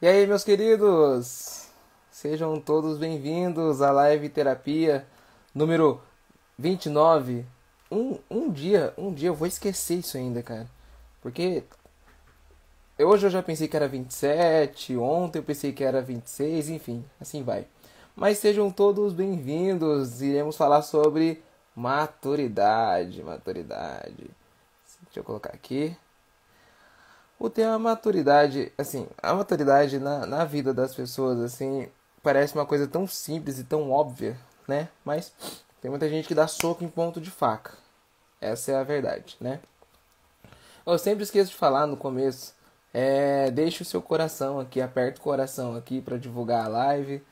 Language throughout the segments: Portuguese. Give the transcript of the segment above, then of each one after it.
E aí, meus queridos? Sejam todos bem-vindos à live terapia número 29. Um, um dia, um dia eu vou esquecer isso ainda, cara. Porque hoje eu já pensei que era 27, ontem eu pensei que era 26, enfim, assim vai. Mas sejam todos bem-vindos. Iremos falar sobre maturidade, maturidade. Deixa eu colocar aqui. O tema maturidade, assim, a maturidade na, na vida das pessoas, assim, parece uma coisa tão simples e tão óbvia, né? Mas tem muita gente que dá soco em ponto de faca. Essa é a verdade, né? Eu sempre esqueço de falar no começo. É, deixe o seu coração aqui, aperta o coração aqui para divulgar a live.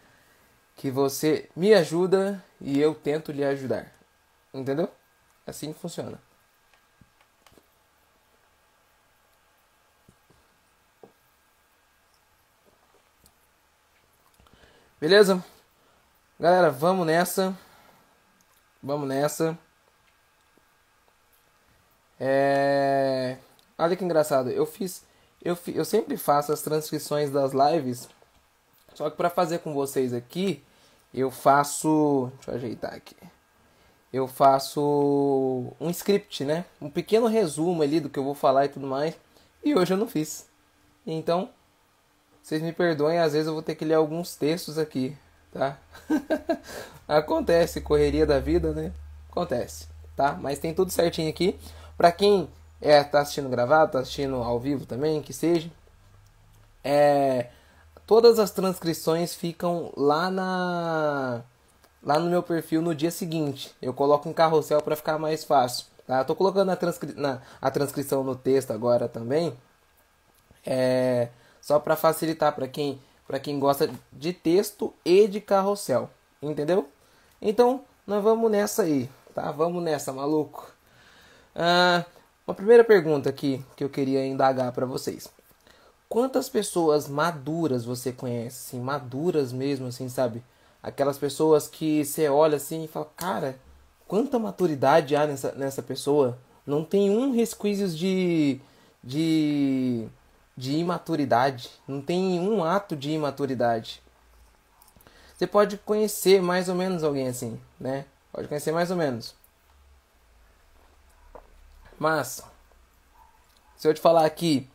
Que você me ajuda e eu tento lhe ajudar. Entendeu? Assim funciona. Beleza? Galera, vamos nessa. Vamos nessa. É... Olha que engraçado. Eu fiz. Eu, eu sempre faço as transcrições das lives. Só que para fazer com vocês aqui, eu faço. Deixa eu ajeitar aqui. Eu faço um script, né? Um pequeno resumo ali do que eu vou falar e tudo mais. E hoje eu não fiz. Então, vocês me perdoem, às vezes eu vou ter que ler alguns textos aqui, tá? Acontece, correria da vida, né? Acontece, tá? Mas tem tudo certinho aqui. Pra quem é, tá assistindo gravado, tá assistindo ao vivo também, que seja, é, todas as transcrições ficam lá na lá no meu perfil no dia seguinte. Eu coloco em carrossel para ficar mais fácil. Tá? Eu tô colocando a, transcri na, a transcrição no texto agora também. É, só para facilitar para quem, para quem gosta de texto e de carrossel, entendeu? Então, nós vamos nessa aí, tá? Vamos nessa, maluco. Ah, uma primeira pergunta aqui que eu queria indagar para vocês. Quantas pessoas maduras você conhece, assim, maduras mesmo, assim, sabe? Aquelas pessoas que você olha assim e fala, cara, quanta maturidade há nessa, nessa pessoa. Não tem um resquício de, de de imaturidade, não tem um ato de imaturidade. Você pode conhecer mais ou menos alguém assim, né? Pode conhecer mais ou menos. Mas, se eu te falar aqui,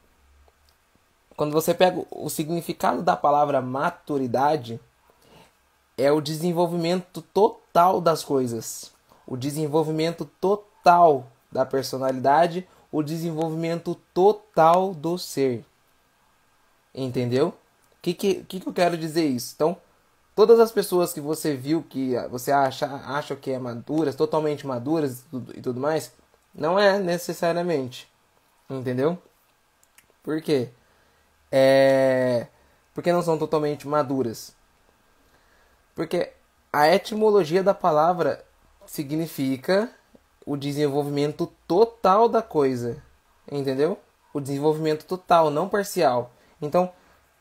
quando você pega o significado da palavra maturidade, é o desenvolvimento total das coisas, o desenvolvimento total da personalidade, o desenvolvimento total do ser. Entendeu? O que, que, que, eu quero dizer isso? Então, todas as pessoas que você viu que você acha, acha que é maduras, totalmente maduras e tudo, e tudo mais, não é necessariamente. Entendeu? Por quê? É... Porque não são totalmente maduras. Porque a etimologia da palavra significa o desenvolvimento total da coisa. Entendeu? O desenvolvimento total, não parcial. Então,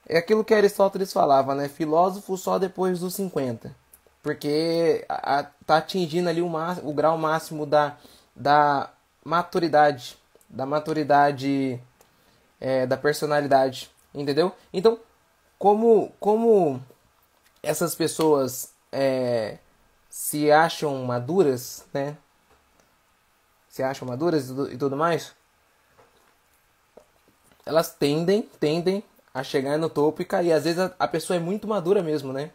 é aquilo que Aristóteles falava, né? Filósofo só depois dos 50. Porque a, a, tá atingindo ali o, o grau máximo da, da maturidade. Da maturidade é, da personalidade. Entendeu? Então, como, como essas pessoas é, se acham maduras, né? Se acham maduras e tudo mais, elas tendem, tendem a chegar no topo e cair. Às vezes a, a pessoa é muito madura mesmo, né?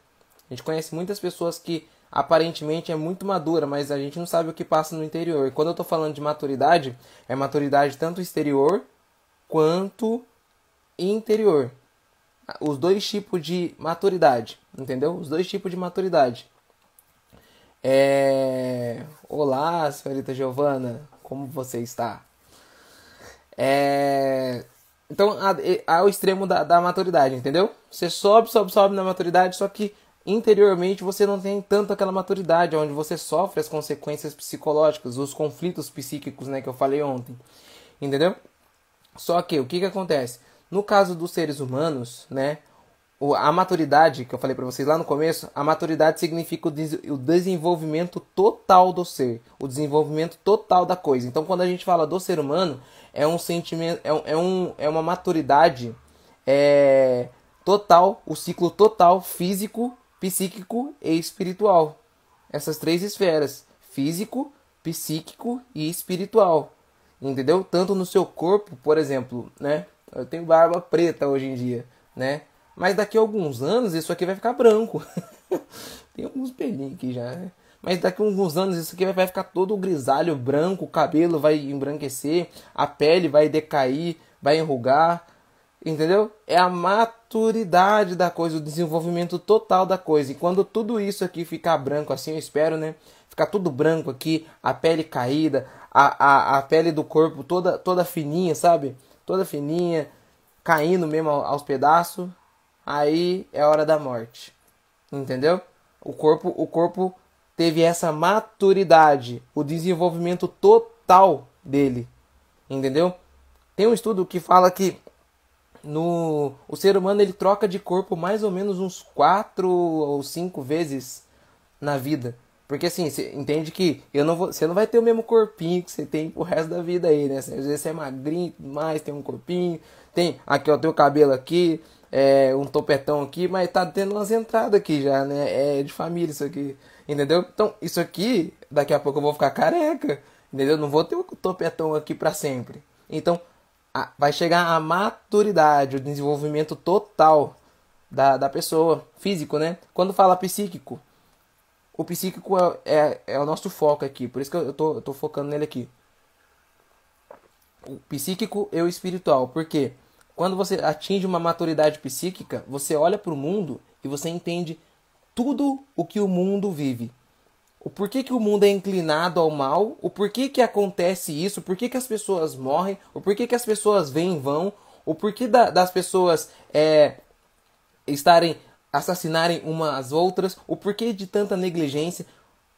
A gente conhece muitas pessoas que aparentemente é muito madura, mas a gente não sabe o que passa no interior. E quando eu tô falando de maturidade, é maturidade tanto exterior quanto interior. Os dois tipos de maturidade, entendeu? Os dois tipos de maturidade. É... Olá, senhorita Giovana, como você está? É... Então, ao extremo da, da maturidade, entendeu? Você sobe, sobe, sobe na maturidade, só que interiormente você não tem tanto aquela maturidade, onde você sofre as consequências psicológicas, os conflitos psíquicos, né, que eu falei ontem. Entendeu? Só que o que que acontece? No caso dos seres humanos, né, a maturidade que eu falei para vocês lá no começo, a maturidade significa o desenvolvimento total do ser, o desenvolvimento total da coisa. Então, quando a gente fala do ser humano, é um sentimento, é, um, é, um, é uma maturidade é, total, o ciclo total físico, psíquico e espiritual. Essas três esferas: físico, psíquico e espiritual. Entendeu? Tanto no seu corpo, por exemplo, né? Eu tenho barba preta hoje em dia, né? Mas daqui a alguns anos isso aqui vai ficar branco. Tem alguns pelinhos aqui já, né? Mas daqui a alguns anos isso aqui vai ficar todo grisalho, branco, o cabelo vai embranquecer, a pele vai decair, vai enrugar, entendeu? É a maturidade da coisa, o desenvolvimento total da coisa. E quando tudo isso aqui ficar branco, assim eu espero, né? Ficar tudo branco aqui, a pele caída, a, a, a pele do corpo toda, toda fininha, sabe? Toda fininha, caindo mesmo aos pedaços. Aí é hora da morte. Entendeu? O corpo, o corpo teve essa maturidade, o desenvolvimento total dele. Entendeu? Tem um estudo que fala que no o ser humano ele troca de corpo mais ou menos uns quatro ou cinco vezes na vida. Porque assim, você entende que eu não vou, você não vai ter o mesmo corpinho que você tem o resto da vida aí, né? Às vezes você é magrinho, mais tem um corpinho, tem aqui ó, teu cabelo aqui, é, um topetão aqui, mas tá tendo umas entradas aqui já, né? É de família isso aqui, entendeu? Então, isso aqui, daqui a pouco eu vou ficar careca, entendeu? Não vou ter um topetão aqui para sempre. Então, a, vai chegar a maturidade, o desenvolvimento total da, da pessoa, físico, né? Quando fala psíquico, o psíquico é, é, é, o nosso foco aqui, por isso que eu tô, eu tô focando nele aqui. O psíquico e o espiritual, porque quando você atinge uma maturidade psíquica, você olha para o mundo e você entende tudo o que o mundo vive. O porquê que o mundo é inclinado ao mal, o porquê que acontece isso, o porquê que as pessoas morrem, o porquê que as pessoas vêm e vão, o porquê da, das pessoas é, estarem assassinarem umas às outras, o porquê de tanta negligência,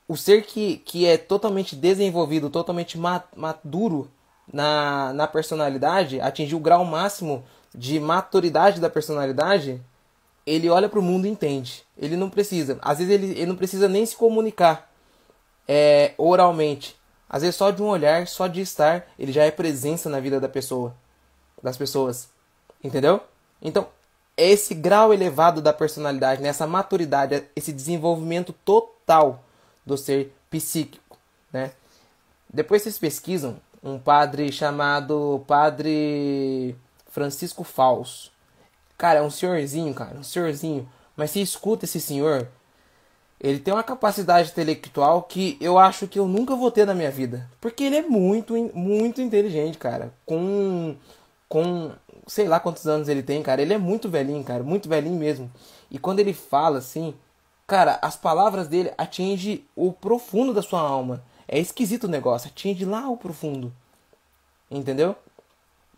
o ser que, que é totalmente desenvolvido, totalmente maduro na, na personalidade, atingiu o grau máximo de maturidade da personalidade, ele olha para o mundo e entende. Ele não precisa, às vezes ele, ele não precisa nem se comunicar é, oralmente. Às vezes só de um olhar, só de estar, ele já é presença na vida da pessoa, das pessoas. Entendeu? Então, esse grau elevado da personalidade, nessa maturidade, esse desenvolvimento total do ser psíquico, né? Depois vocês pesquisam um padre chamado Padre Francisco Fausto. Cara, é um senhorzinho, cara, um senhorzinho. Mas se escuta esse senhor, ele tem uma capacidade intelectual que eu acho que eu nunca vou ter na minha vida. Porque ele é muito, muito inteligente, cara. Com. Com. Sei lá quantos anos ele tem, cara. Ele é muito velhinho, cara. Muito velhinho mesmo. E quando ele fala assim. Cara, as palavras dele atingem o profundo da sua alma. É esquisito o negócio. Atinge lá o profundo. Entendeu?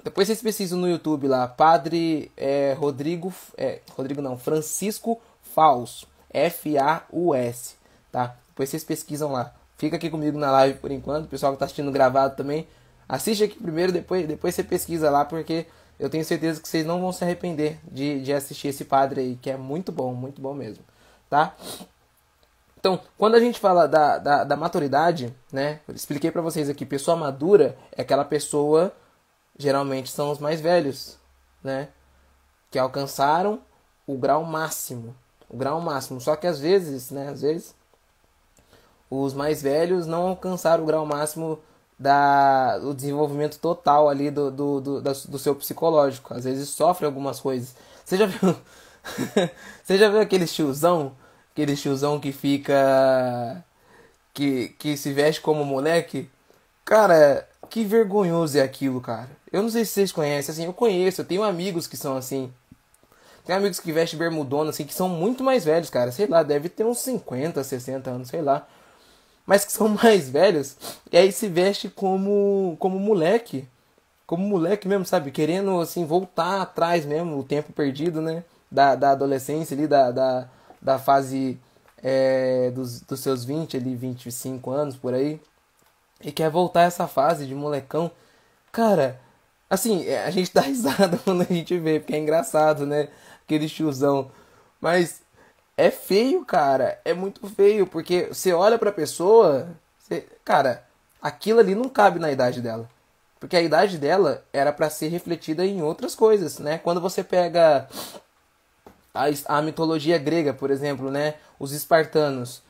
Depois vocês precisam no YouTube lá. Padre é, Rodrigo. É, Rodrigo não. Francisco Faus. F-A-U-S, tá? Depois vocês pesquisam lá. Fica aqui comigo na live por enquanto, o pessoal que está assistindo gravado também. Assiste aqui primeiro, depois, depois você pesquisa lá, porque eu tenho certeza que vocês não vão se arrepender de, de assistir esse padre aí, que é muito bom, muito bom mesmo, tá? Então, quando a gente fala da, da, da maturidade, né? Eu expliquei para vocês aqui, pessoa madura é aquela pessoa, geralmente são os mais velhos, né? Que alcançaram o grau máximo o grau máximo. Só que às vezes, né, às vezes os mais velhos não alcançaram o grau máximo da, do desenvolvimento total ali do, do, do, do seu psicológico. Às vezes sofre algumas coisas. Você já viu? Você já viu aquele tiozão? Aquele tiozão que fica. Que, que se veste como moleque? Cara, que vergonhoso é aquilo, cara. Eu não sei se vocês conhecem, assim, eu conheço, eu tenho amigos que são assim. Tem amigos que vestem bermudona, assim, que são muito mais velhos, cara. Sei lá, deve ter uns 50, 60 anos, sei lá. Mas que são mais velhos. E aí se veste como, como moleque. Como moleque mesmo, sabe? Querendo, assim, voltar atrás mesmo, o tempo perdido, né? Da, da adolescência ali, da, da, da fase é, dos, dos seus 20 ali, 25 anos, por aí. E quer voltar essa fase de molecão. Cara, assim, a gente dá risada quando a gente vê, porque é engraçado, né? aquele tiozão. Mas é feio, cara. É muito feio, porque você olha pra pessoa, você, cara, aquilo ali não cabe na idade dela. Porque a idade dela era para ser refletida em outras coisas, né? Quando você pega a, a mitologia grega, por exemplo, né? Os espartanos.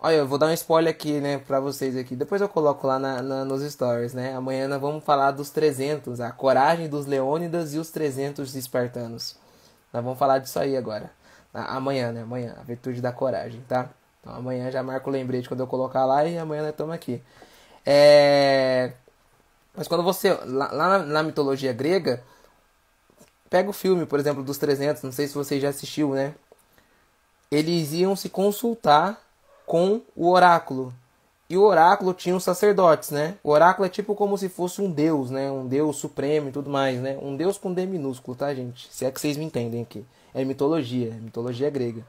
Olha, eu vou dar um spoiler aqui, né, pra vocês aqui. Depois eu coloco lá na, na, nos stories, né? Amanhã nós vamos falar dos 300, a coragem dos Leônidas e os 300 espartanos. Nós vamos falar disso aí agora. Amanhã, né? Amanhã, a virtude da coragem, tá? Então amanhã já marco o lembrete quando eu colocar lá e amanhã nós estamos aqui. É... Mas quando você. Lá, lá na, na mitologia grega, pega o filme, por exemplo, dos 300, não sei se você já assistiu, né? Eles iam se consultar com o oráculo. E o oráculo tinha os sacerdotes, né? O oráculo é tipo como se fosse um deus, né? Um deus supremo e tudo mais, né? Um deus com D minúsculo, tá, gente? Se é que vocês me entendem aqui. É mitologia, é mitologia grega.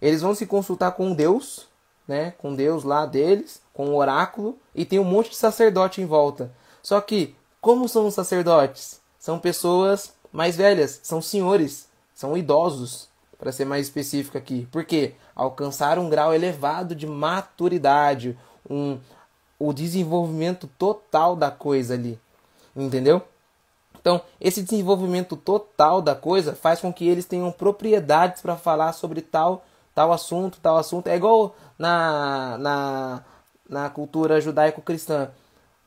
Eles vão se consultar com um deus, né? Com Deus lá deles, com o oráculo, e tem um monte de sacerdote em volta. Só que, como são os sacerdotes? São pessoas mais velhas, são senhores, são idosos, para ser mais específico aqui. Por quê? Alcançar um grau elevado de maturidade, um, o desenvolvimento total da coisa ali. Entendeu? Então, esse desenvolvimento total da coisa faz com que eles tenham propriedades para falar sobre tal tal assunto, tal assunto. É igual na, na, na cultura judaico-cristã.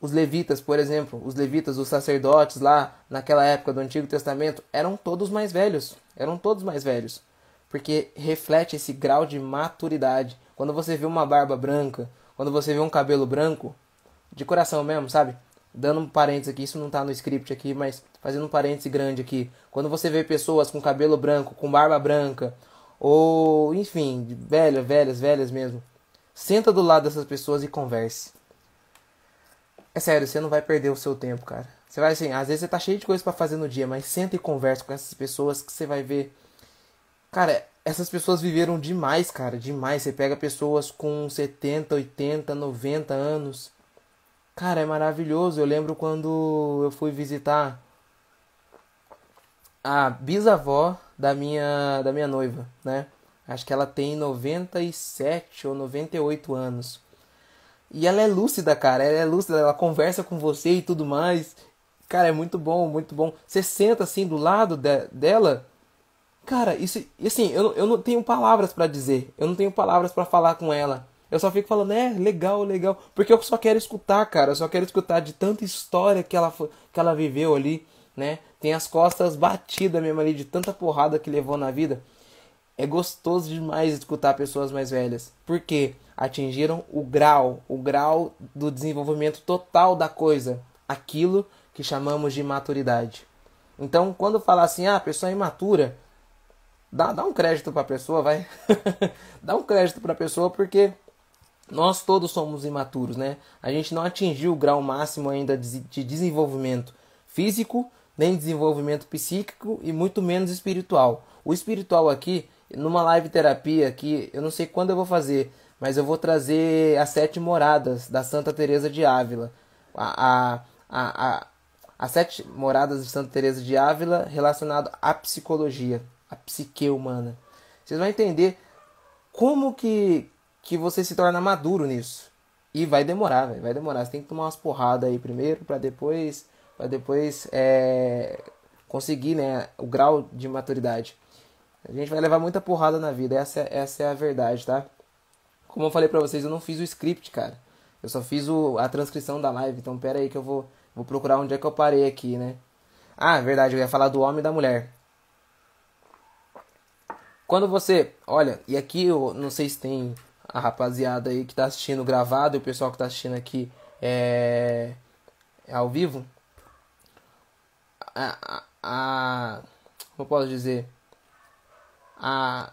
Os levitas, por exemplo, os levitas, os sacerdotes lá naquela época do Antigo Testamento, eram todos mais velhos. Eram todos mais velhos. Porque reflete esse grau de maturidade. Quando você vê uma barba branca, quando você vê um cabelo branco, de coração mesmo, sabe? Dando um parênteses aqui, isso não tá no script aqui, mas fazendo um parênteses grande aqui. Quando você vê pessoas com cabelo branco, com barba branca, ou enfim, velhas, velhas, velhas mesmo, senta do lado dessas pessoas e converse. É sério, você não vai perder o seu tempo, cara. Você vai assim, às vezes você tá cheio de coisa para fazer no dia, mas senta e conversa com essas pessoas que você vai ver. Cara, essas pessoas viveram demais, cara, demais. Você pega pessoas com 70, 80, 90 anos. Cara, é maravilhoso. Eu lembro quando eu fui visitar a bisavó da minha da minha noiva, né? Acho que ela tem 97 ou 98 anos. E ela é lúcida, cara. Ela é lúcida, ela conversa com você e tudo mais. Cara, é muito bom, muito bom. Você senta assim do lado de, dela. Cara, isso, assim, eu, eu não tenho palavras para dizer. Eu não tenho palavras para falar com ela. Eu só fico falando, é, legal, legal. Porque eu só quero escutar, cara. Eu só quero escutar de tanta história que ela, que ela viveu ali, né? Tem as costas batidas mesmo ali de tanta porrada que levou na vida. É gostoso demais escutar pessoas mais velhas. Porque atingiram o grau, o grau do desenvolvimento total da coisa. Aquilo que chamamos de maturidade. Então, quando falar assim, ah, a pessoa é imatura, dá, dá um crédito para a pessoa, vai. dá um crédito para a pessoa porque nós todos somos imaturos, né? A gente não atingiu o grau máximo ainda de desenvolvimento físico, nem desenvolvimento psíquico e muito menos espiritual. O espiritual aqui, numa live terapia que eu não sei quando eu vou fazer, mas eu vou trazer as sete moradas da Santa Teresa de Ávila. A, a, a, as sete moradas de Santa Teresa de Ávila relacionado à psicologia, à psique humana. Vocês vão entender como que, que você se torna maduro nisso. E vai demorar, véio, vai demorar. Você tem que tomar umas porradas aí primeiro para depois para depois é, conseguir né, o grau de maturidade. A gente vai levar muita porrada na vida, essa, essa é a verdade, tá? Como eu falei pra vocês, eu não fiz o script, cara. Eu só fiz o, a transcrição da live, então pera aí que eu vou, vou procurar onde é que eu parei aqui, né? Ah, verdade, eu ia falar do homem e da mulher. Quando você, olha, e aqui eu não sei se tem a rapaziada aí que tá assistindo gravado e o pessoal que tá assistindo aqui é, é ao vivo a, a, como posso dizer a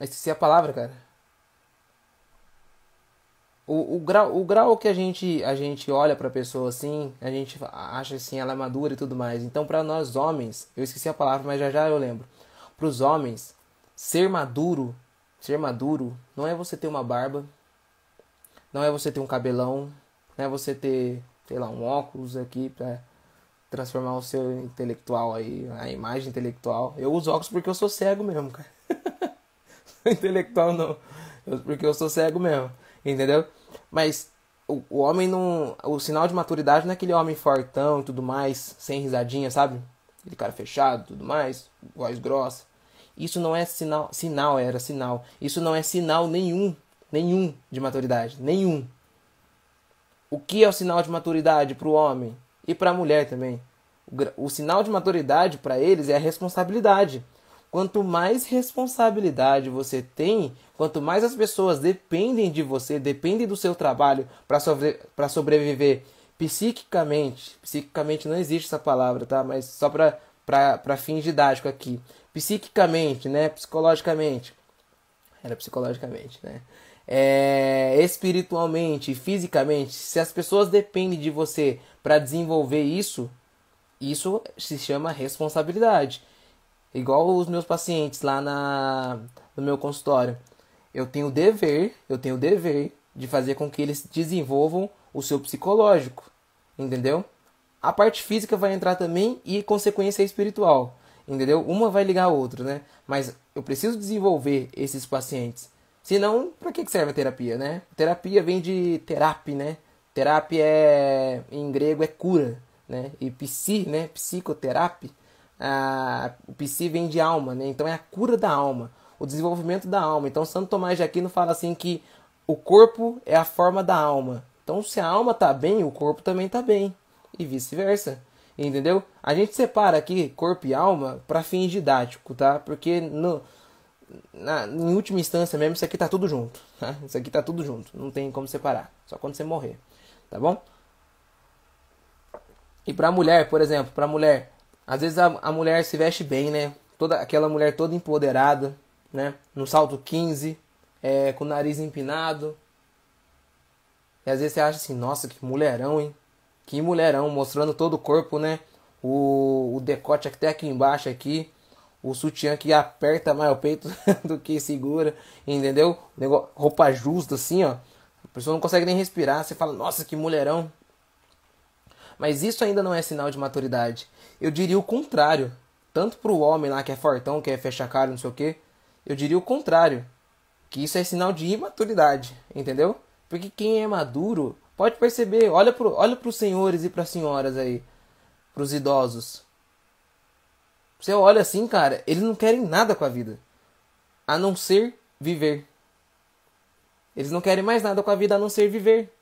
esqueci a palavra cara o, o grau o grau que a gente a gente olha para pessoa assim a gente acha assim ela é madura e tudo mais então para nós homens eu esqueci a palavra mas já já eu lembro para os homens ser maduro ser maduro não é você ter uma barba não é você ter um cabelão não é você ter sei lá um óculos aqui para transformar o seu intelectual aí, a imagem intelectual. Eu uso óculos porque eu sou cego mesmo, cara. intelectual não, porque eu sou cego mesmo, entendeu? Mas o, o homem não. O sinal de maturidade não é aquele homem fortão e tudo mais, sem risadinha, sabe? Aquele cara fechado tudo mais, voz grossa. Isso não é sinal, sinal era sinal. Isso não é sinal nenhum, nenhum de maturidade, nenhum. O que é o sinal de maturidade para o homem e para a mulher também? O, o sinal de maturidade para eles é a responsabilidade. Quanto mais responsabilidade você tem, quanto mais as pessoas dependem de você, dependem do seu trabalho para sobre, sobreviver psiquicamente, psiquicamente não existe essa palavra, tá? Mas só para fins didáticos aqui. Psiquicamente, né? Psicologicamente. Era psicologicamente, né? É, espiritualmente, fisicamente, se as pessoas dependem de você para desenvolver isso, isso se chama responsabilidade. Igual os meus pacientes lá na, no meu consultório. Eu tenho o dever, eu tenho o dever de fazer com que eles desenvolvam o seu psicológico, entendeu? A parte física vai entrar também e consequência espiritual, entendeu? Uma vai ligar a outra, né? Mas eu preciso desenvolver esses pacientes. Senão, para que serve a terapia, né? Terapia vem de terapia, né? Terapia é, em grego é cura, né? E psi, né? Psicoterapia, a, psi vem de alma, né? Então é a cura da alma, o desenvolvimento da alma. Então Santo Tomás de Aquino fala assim que o corpo é a forma da alma. Então, se a alma está bem, o corpo também está bem. E vice-versa. Entendeu? A gente separa aqui corpo e alma para fins didático, tá? Porque no, na, em última instância mesmo, isso aqui tá tudo junto. Tá? Isso aqui tá tudo junto. Não tem como separar. Só quando você morrer. Tá bom? E pra mulher, por exemplo, pra mulher, às vezes a, a mulher se veste bem, né? Toda, aquela mulher toda empoderada, né? No salto 15, é, com o nariz empinado, e às vezes você acha assim, nossa, que mulherão, hein? Que mulherão, mostrando todo o corpo, né? O, o decote até aqui embaixo aqui. O sutiã que aperta mais o peito do que segura, entendeu? roupa justa assim, ó. A pessoa não consegue nem respirar. Você fala, nossa, que mulherão. Mas isso ainda não é sinal de maturidade. Eu diria o contrário. Tanto pro homem lá que é fortão, que é fecha cara, não sei o que. Eu diria o contrário. Que isso é sinal de imaturidade, entendeu? Porque quem é maduro pode perceber, olha para olha os senhores e para as senhoras aí, para os idosos. Você olha assim, cara, eles não querem nada com a vida, a não ser viver. Eles não querem mais nada com a vida a não ser viver.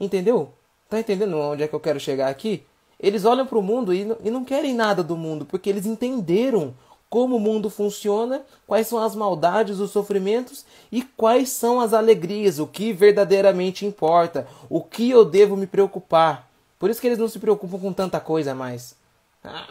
Entendeu? Tá entendendo onde é que eu quero chegar aqui? Eles olham para o mundo e não, e não querem nada do mundo, porque eles entenderam como o mundo funciona, quais são as maldades, os sofrimentos e quais são as alegrias, o que verdadeiramente importa, o que eu devo me preocupar. Por isso que eles não se preocupam com tanta coisa mais. Ah,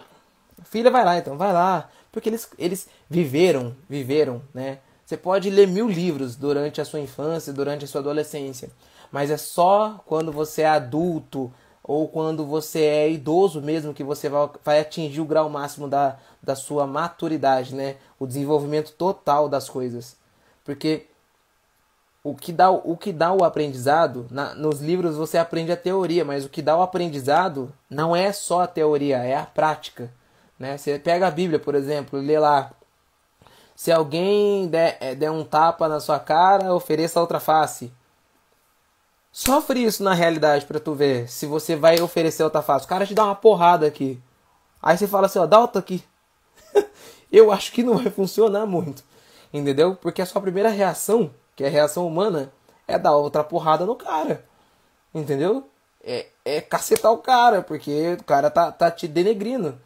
filha, vai lá então, vai lá. Porque eles, eles viveram, viveram, né? Você pode ler mil livros durante a sua infância, durante a sua adolescência. Mas é só quando você é adulto, ou quando você é idoso mesmo que você vai, vai atingir o grau máximo da, da sua maturidade, né? O desenvolvimento total das coisas. Porque o que dá o, que dá o aprendizado, na, nos livros você aprende a teoria, mas o que dá o aprendizado não é só a teoria, é a prática. Né? Você pega a Bíblia, por exemplo, lê lá. Se alguém der, eh, der um tapa na sua cara, ofereça outra face. Sofre isso na realidade para tu ver se você vai oferecer outra face. O cara te dá uma porrada aqui. Aí você fala assim, ó, dá outra aqui. Eu acho que não vai funcionar muito. Entendeu? Porque a sua primeira reação, que é a reação humana, é dar outra porrada no cara. Entendeu? É, é cacetar o cara, porque o cara tá, tá te denegrindo.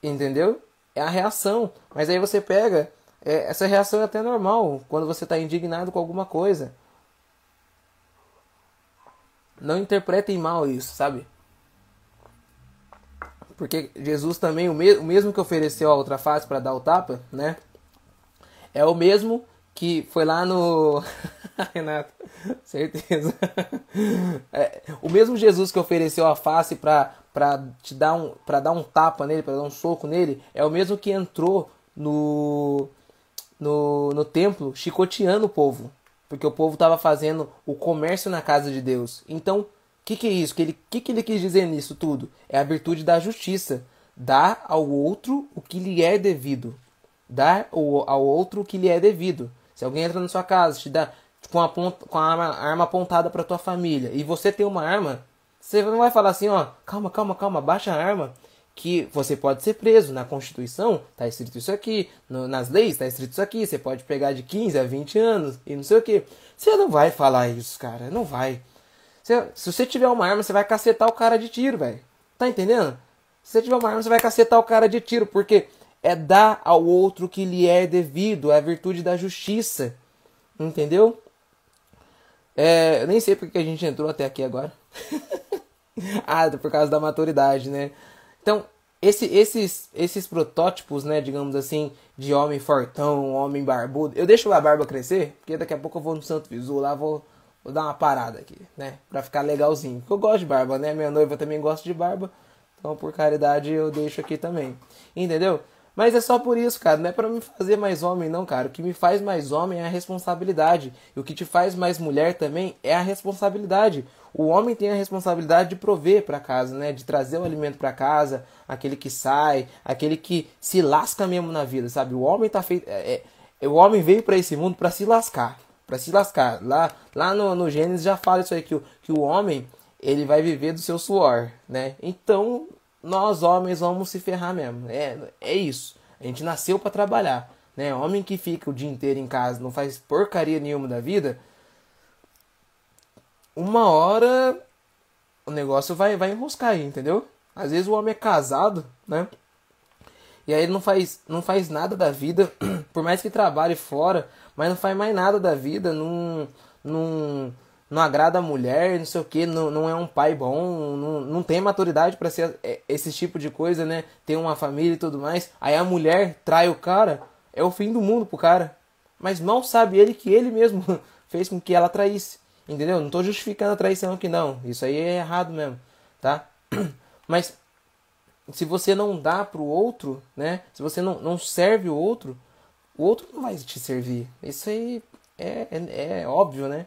Entendeu? É a reação. Mas aí você pega. É, essa reação é até normal quando você está indignado com alguma coisa. Não interpretem mal isso, sabe? Porque Jesus também, o, me o mesmo que ofereceu a outra face para dar o tapa, né? É o mesmo que foi lá no. Renato, certeza. É, o mesmo Jesus que ofereceu a face para te dar um para dar um tapa nele, para dar um soco nele, é o mesmo que entrou no no, no templo chicoteando o povo porque o povo estava fazendo o comércio na casa de Deus. Então, o que, que é isso? O que ele, que, que ele quis dizer nisso tudo? É a virtude da justiça. Dar ao outro o que lhe é devido. Dar ao outro o que lhe é devido. Se alguém entra na sua casa, te dá com a, ponta, com a arma, arma apontada para tua família e você tem uma arma, você não vai falar assim, ó, calma, calma, calma, baixa a arma, que você pode ser preso. Na Constituição está escrito isso aqui, no, nas leis está escrito isso aqui, você pode pegar de 15 a 20 anos e não sei o que. Você não vai falar isso, cara, não vai. Você, se você tiver uma arma, você vai cacetar o cara de tiro, velho. Tá entendendo? Se você tiver uma arma, você vai cacetar o cara de tiro, porque é dar ao outro que lhe é devido, é a virtude da justiça. Entendeu? É, eu nem sei porque a gente entrou até aqui agora. ah, por causa da maturidade, né? Então, esse, esses, esses protótipos, né, digamos assim, de homem fortão, homem barbudo. Eu deixo a barba crescer, porque daqui a pouco eu vou no Santo Visu lá, vou, vou dar uma parada aqui, né? Pra ficar legalzinho. Porque eu gosto de barba, né? Minha noiva também gosta de barba. Então, por caridade, eu deixo aqui também. Entendeu? Mas é só por isso, cara. Não é para me fazer mais homem, não, cara. O que me faz mais homem é a responsabilidade. E o que te faz mais mulher também é a responsabilidade. O homem tem a responsabilidade de prover para casa, né? De trazer o alimento para casa, aquele que sai, aquele que se lasca mesmo na vida, sabe? O homem tá feito. É, é, o homem veio para esse mundo para se lascar. para se lascar. Lá, lá no, no Gênesis já fala isso aí, que o, que o homem ele vai viver do seu suor, né? Então nós homens vamos se ferrar mesmo. É, é isso. A gente nasceu para trabalhar, né? Homem que fica o dia inteiro em casa, não faz porcaria nenhuma da vida, uma hora o negócio vai vai enroscar aí, entendeu? Às vezes o homem é casado, né? E aí ele não faz, não faz nada da vida, por mais que trabalhe fora, mas não faz mais nada da vida, não, não, não agrada a mulher, não sei o que, não, não é um pai bom, não, não tem maturidade para ser é, esse tipo de coisa, né? Ter uma família e tudo mais. Aí a mulher trai o cara, é o fim do mundo pro cara. Mas mal sabe ele que ele mesmo fez com que ela traísse. Entendeu? Não tô justificando a traição aqui não. Isso aí é errado mesmo, tá? Mas se você não dá pro outro, né? Se você não, não serve o outro, o outro não vai te servir. Isso aí é, é, é óbvio, né?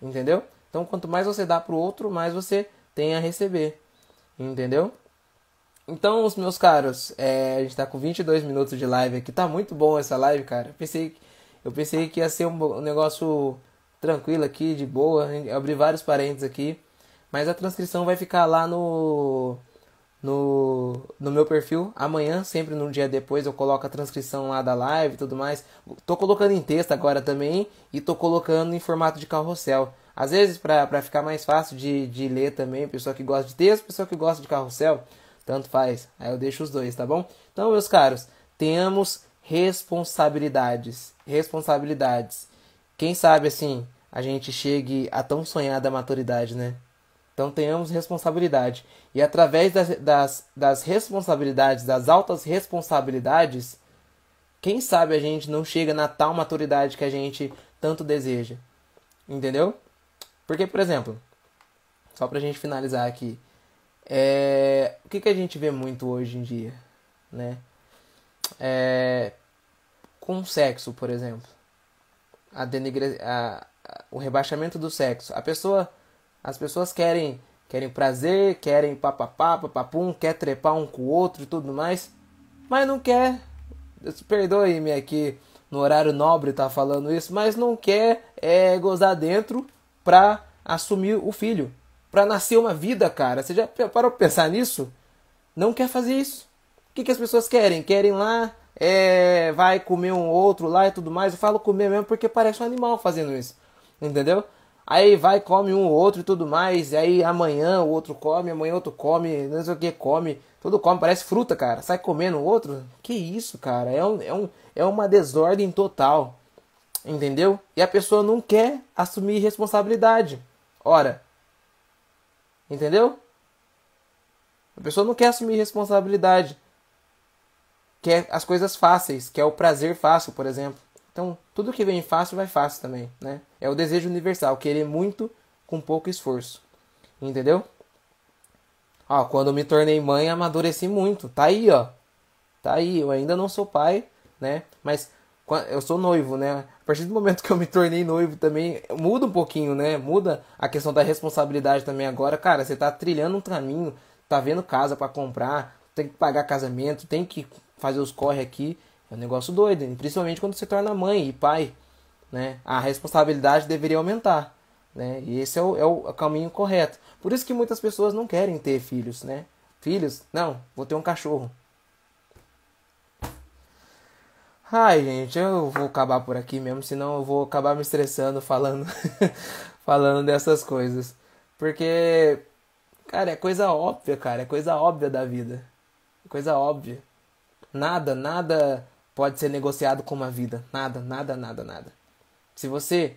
Entendeu? Então, quanto mais você dá pro outro, mais você tem a receber. Entendeu? Então, os meus caros, é, a gente tá com 22 minutos de live aqui. Tá muito bom essa live, cara. Eu pensei, eu pensei que ia ser um, um negócio tranquilo aqui, de boa. Eu abri vários parênteses aqui. Mas a transcrição vai ficar lá no, no, no meu perfil. Amanhã, sempre num dia depois, eu coloco a transcrição lá da live e tudo mais. Tô colocando em texto agora também e tô colocando em formato de carrossel. Às vezes, para ficar mais fácil de, de ler também, pessoa que gosta de texto, pessoa que gosta de carrossel, tanto faz. Aí eu deixo os dois, tá bom? Então, meus caros, temos responsabilidades. Responsabilidades. Quem sabe assim, a gente chegue a tão sonhada maturidade, né? Então tenhamos responsabilidade. E através das, das, das responsabilidades, das altas responsabilidades, quem sabe a gente não chega na tal maturidade que a gente tanto deseja. Entendeu? Porque, por exemplo, só pra gente finalizar aqui, é... o que, que a gente vê muito hoje em dia, né? É... Com sexo, por exemplo. A denigre... a... o rebaixamento do sexo. A pessoa as pessoas querem querem prazer, querem papapá, papapum, quer trepar um com o outro e tudo mais, mas não quer. Perdoe-me aqui no horário nobre tá falando isso, mas não quer é, gozar dentro pra assumir o filho, pra nascer uma vida, cara. Você já parou pra pensar nisso? Não quer fazer isso. O que, que as pessoas querem? Querem lá, é, vai comer um outro lá e tudo mais. Eu falo comer mesmo porque parece um animal fazendo isso. Entendeu? Aí vai, come um ou outro e tudo mais. E aí amanhã o outro come, amanhã outro come, não sei o que come. Tudo come, parece fruta, cara. Sai comendo o outro. Que isso, cara? É, um, é, um, é uma desordem total. Entendeu? E a pessoa não quer assumir responsabilidade. Ora. Entendeu? A pessoa não quer assumir responsabilidade. Quer as coisas fáceis, quer o prazer fácil, por exemplo. Então, tudo que vem fácil vai fácil também, né? É o desejo universal, querer muito com pouco esforço. Entendeu? Ó, quando me tornei mãe, amadureci muito. Tá aí, ó. Tá aí, eu ainda não sou pai, né? Mas eu sou noivo, né? A partir do momento que eu me tornei noivo também, muda um pouquinho, né? Muda a questão da responsabilidade também agora. Cara, você tá trilhando um caminho, tá vendo casa para comprar, tem que pagar casamento, tem que fazer os corre aqui. É um negócio doido, principalmente quando você torna mãe e pai, né? A responsabilidade deveria aumentar, né? E esse é o, é o caminho correto. Por isso que muitas pessoas não querem ter filhos, né? filhos? Não, vou ter um cachorro. Ai, gente, eu vou acabar por aqui mesmo, senão eu vou acabar me estressando falando falando dessas coisas. Porque cara, é coisa óbvia, cara, é coisa óbvia da vida. É coisa óbvia. Nada, nada pode ser negociado com uma vida. Nada, nada, nada, nada. Se você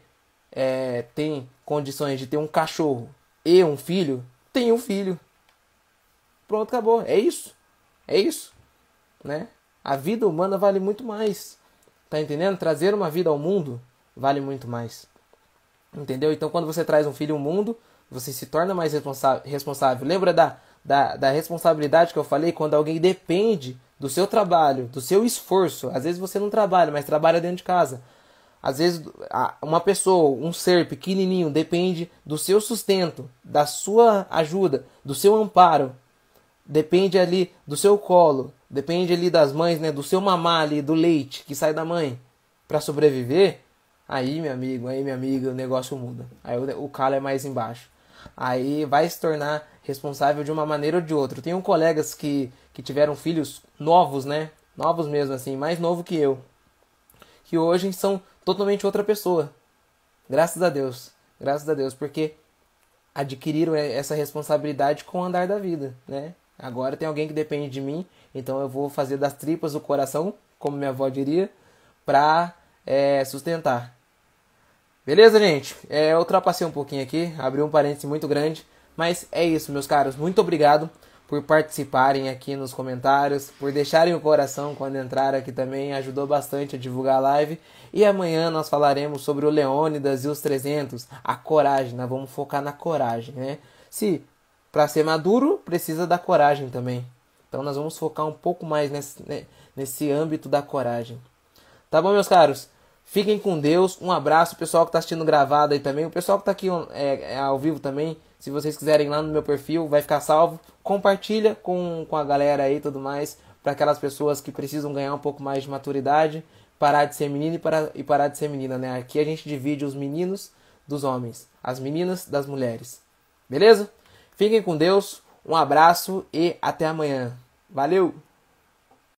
é, tem condições de ter um cachorro e um filho, tem um filho. Pronto, acabou. É isso. É isso. Né? A vida humana vale muito mais. Tá entendendo? Trazer uma vida ao mundo vale muito mais. Entendeu? Então, quando você traz um filho ao mundo, você se torna mais responsável. Lembra da, da, da responsabilidade que eu falei? Quando alguém depende do seu trabalho, do seu esforço. Às vezes você não trabalha, mas trabalha dentro de casa. Às vezes uma pessoa, um ser pequenininho, depende do seu sustento, da sua ajuda, do seu amparo. Depende ali do seu colo, depende ali das mães, né, do seu mamar ali, do leite que sai da mãe para sobreviver. Aí, meu amigo, aí, minha amiga, o negócio muda. Aí o, o calo é mais embaixo. Aí vai se tornar responsável de uma maneira ou de outra. Tenho colegas que, que tiveram filhos novos, né? Novos mesmo, assim, mais novo que eu. Que hoje são totalmente outra pessoa. Graças a Deus. Graças a Deus, porque adquiriram essa responsabilidade com o andar da vida, né? Agora tem alguém que depende de mim, então eu vou fazer das tripas do coração, como minha avó diria, pra é, sustentar. Beleza, gente? É, eu ultrapassei um pouquinho aqui, abri um parêntese muito grande, mas é isso, meus caros. Muito obrigado por participarem aqui nos comentários, por deixarem o coração quando entraram aqui também, ajudou bastante a divulgar a live. E amanhã nós falaremos sobre o Leônidas e os 300, a coragem, nós vamos focar na coragem, né? Se para ser maduro precisa da coragem também. Então nós vamos focar um pouco mais nesse, né, nesse âmbito da coragem. Tá bom, meus caros? Fiquem com Deus. Um abraço, pessoal que está assistindo gravado aí também. O pessoal que está aqui é, é, ao vivo também. Se vocês quiserem lá no meu perfil, vai ficar salvo. Compartilha com, com a galera aí e tudo mais. Para aquelas pessoas que precisam ganhar um pouco mais de maturidade. Parar de ser menino e, para, e parar de ser menina, né? Aqui a gente divide os meninos dos homens. As meninas das mulheres. Beleza? Fiquem com Deus. Um abraço e até amanhã. Valeu!